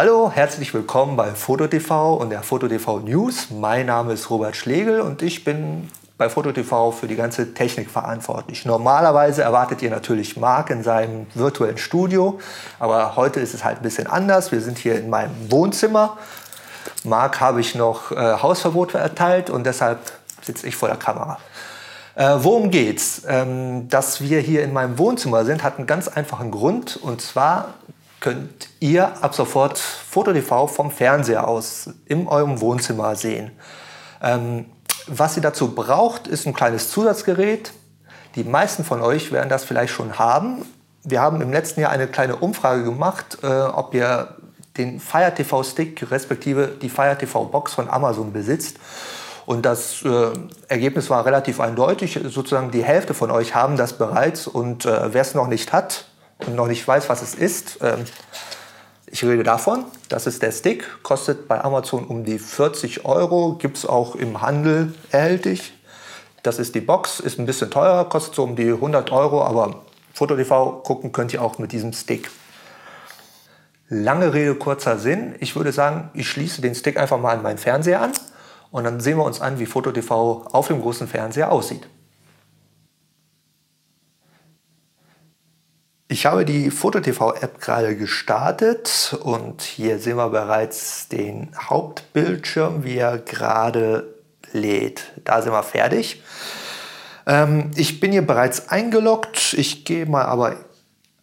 Hallo, herzlich willkommen bei FotoTV und der FotoTV News. Mein Name ist Robert Schlegel und ich bin bei FotoTV für die ganze Technik verantwortlich. Normalerweise erwartet ihr natürlich Marc in seinem virtuellen Studio, aber heute ist es halt ein bisschen anders. Wir sind hier in meinem Wohnzimmer. Marc habe ich noch äh, Hausverbot erteilt und deshalb sitze ich vor der Kamera. Äh, worum geht's? Ähm, dass wir hier in meinem Wohnzimmer sind, hat einen ganz einfachen Grund und zwar könnt ihr ab sofort FotoTV vom Fernseher aus in eurem Wohnzimmer sehen. Ähm, was ihr dazu braucht, ist ein kleines Zusatzgerät. Die meisten von euch werden das vielleicht schon haben. Wir haben im letzten Jahr eine kleine Umfrage gemacht, äh, ob ihr den Fire TV Stick respektive die Fire TV Box von Amazon besitzt. Und das äh, Ergebnis war relativ eindeutig. Sozusagen die Hälfte von euch haben das bereits. Und äh, wer es noch nicht hat, und noch nicht weiß, was es ist, ähm, ich rede davon, das ist der Stick, kostet bei Amazon um die 40 Euro, gibt es auch im Handel erhältlich. Das ist die Box, ist ein bisschen teurer, kostet so um die 100 Euro, aber Foto-TV gucken könnt ihr auch mit diesem Stick. Lange Rede, kurzer Sinn. Ich würde sagen, ich schließe den Stick einfach mal an meinen Fernseher an und dann sehen wir uns an, wie Foto-TV auf dem großen Fernseher aussieht. Ich habe die FotoTV-App gerade gestartet und hier sehen wir bereits den Hauptbildschirm, wie er gerade lädt. Da sind wir fertig. Ähm, ich bin hier bereits eingeloggt. Ich gehe mal aber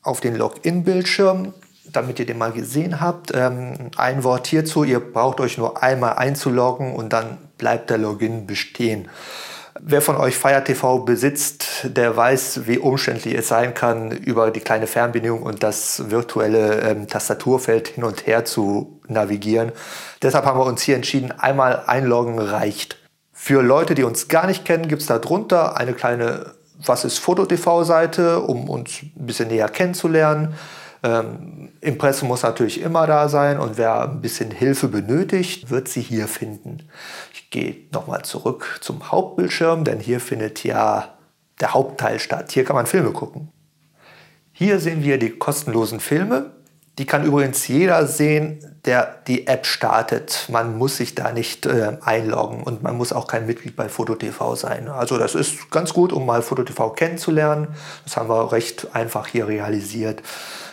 auf den Login-Bildschirm, damit ihr den mal gesehen habt. Ähm, ein Wort hierzu, ihr braucht euch nur einmal einzuloggen und dann bleibt der Login bestehen. Wer von euch Fire TV besitzt, der weiß, wie umständlich es sein kann, über die kleine Fernbedienung und das virtuelle ähm, Tastaturfeld hin und her zu navigieren. Deshalb haben wir uns hier entschieden, einmal einloggen reicht. Für Leute, die uns gar nicht kennen, gibt es da drunter eine kleine Was ist Foto-TV-Seite, um uns ein bisschen näher kennenzulernen. Ähm, Impressum muss natürlich immer da sein und wer ein bisschen Hilfe benötigt, wird sie hier finden. Ich gehe nochmal zurück zum Hauptbildschirm, denn hier findet ja der Hauptteil statt. Hier kann man Filme gucken. Hier sehen wir die kostenlosen Filme. Die kann übrigens jeder sehen, der die App startet. Man muss sich da nicht äh, einloggen und man muss auch kein Mitglied bei FotoTV sein. Also das ist ganz gut, um mal FotoTV kennenzulernen. Das haben wir recht einfach hier realisiert.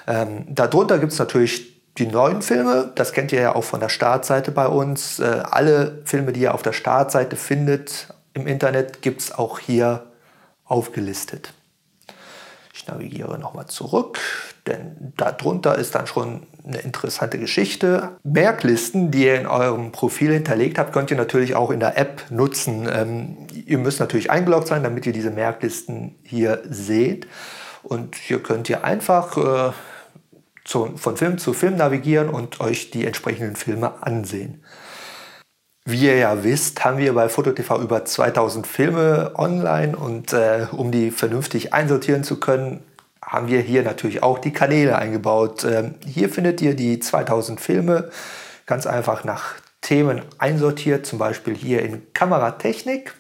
Ähm, darunter gibt es natürlich die neuen Filme, das kennt ihr ja auch von der Startseite bei uns. Äh, alle Filme, die ihr auf der Startseite findet im Internet, gibt es auch hier aufgelistet. Ich navigiere nochmal zurück, denn darunter ist dann schon eine interessante Geschichte. Merklisten, die ihr in eurem Profil hinterlegt habt, könnt ihr natürlich auch in der App nutzen. Ähm, ihr müsst natürlich eingeloggt sein, damit ihr diese Merklisten hier seht. Und hier könnt ihr einfach äh, zu, von Film zu Film navigieren und euch die entsprechenden Filme ansehen. Wie ihr ja wisst, haben wir bei FotoTV über 2000 Filme online und äh, um die vernünftig einsortieren zu können, haben wir hier natürlich auch die Kanäle eingebaut. Ähm, hier findet ihr die 2000 Filme ganz einfach nach Themen einsortiert, zum Beispiel hier in Kameratechnik.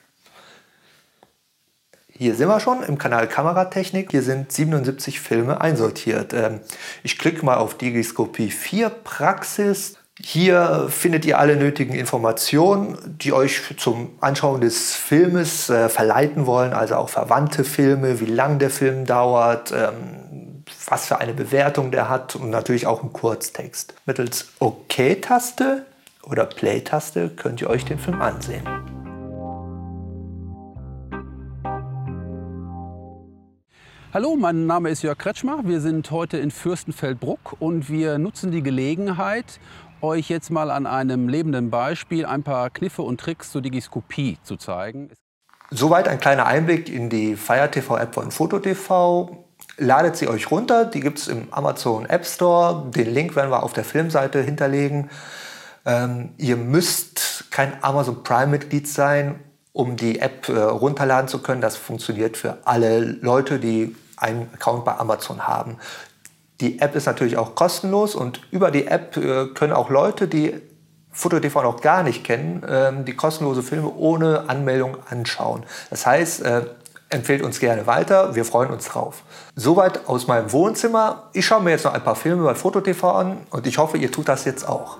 Hier sind wir schon im Kanal Kameratechnik. Hier sind 77 Filme einsortiert. Ähm, ich klicke mal auf Digiscopie 4 Praxis. Hier findet ihr alle nötigen Informationen, die euch zum Anschauen des Filmes äh, verleiten wollen, also auch verwandte Filme, wie lang der Film dauert, ähm, was für eine Bewertung der hat und natürlich auch einen Kurztext. Mittels OK-Taste oder Play-Taste könnt ihr euch den Film ansehen. Hallo, mein Name ist Jörg Kretschmer. Wir sind heute in Fürstenfeldbruck und wir nutzen die Gelegenheit, euch jetzt mal an einem lebenden Beispiel ein paar Kniffe und Tricks zur Digiskopie zu zeigen. Soweit ein kleiner Einblick in die Fire TV App von FotoTV. Ladet sie euch runter, die gibt es im Amazon App Store. Den Link werden wir auf der Filmseite hinterlegen. Ähm, ihr müsst kein Amazon Prime-Mitglied sein, um die App äh, runterladen zu können. Das funktioniert für alle Leute, die einen Account bei Amazon haben. Die App ist natürlich auch kostenlos und über die App äh, können auch Leute, die FotoTV noch gar nicht kennen, äh, die kostenlose Filme ohne Anmeldung anschauen. Das heißt, äh, empfehlt uns gerne weiter. Wir freuen uns drauf. Soweit aus meinem Wohnzimmer. Ich schaue mir jetzt noch ein paar Filme bei FotoTV an und ich hoffe, ihr tut das jetzt auch.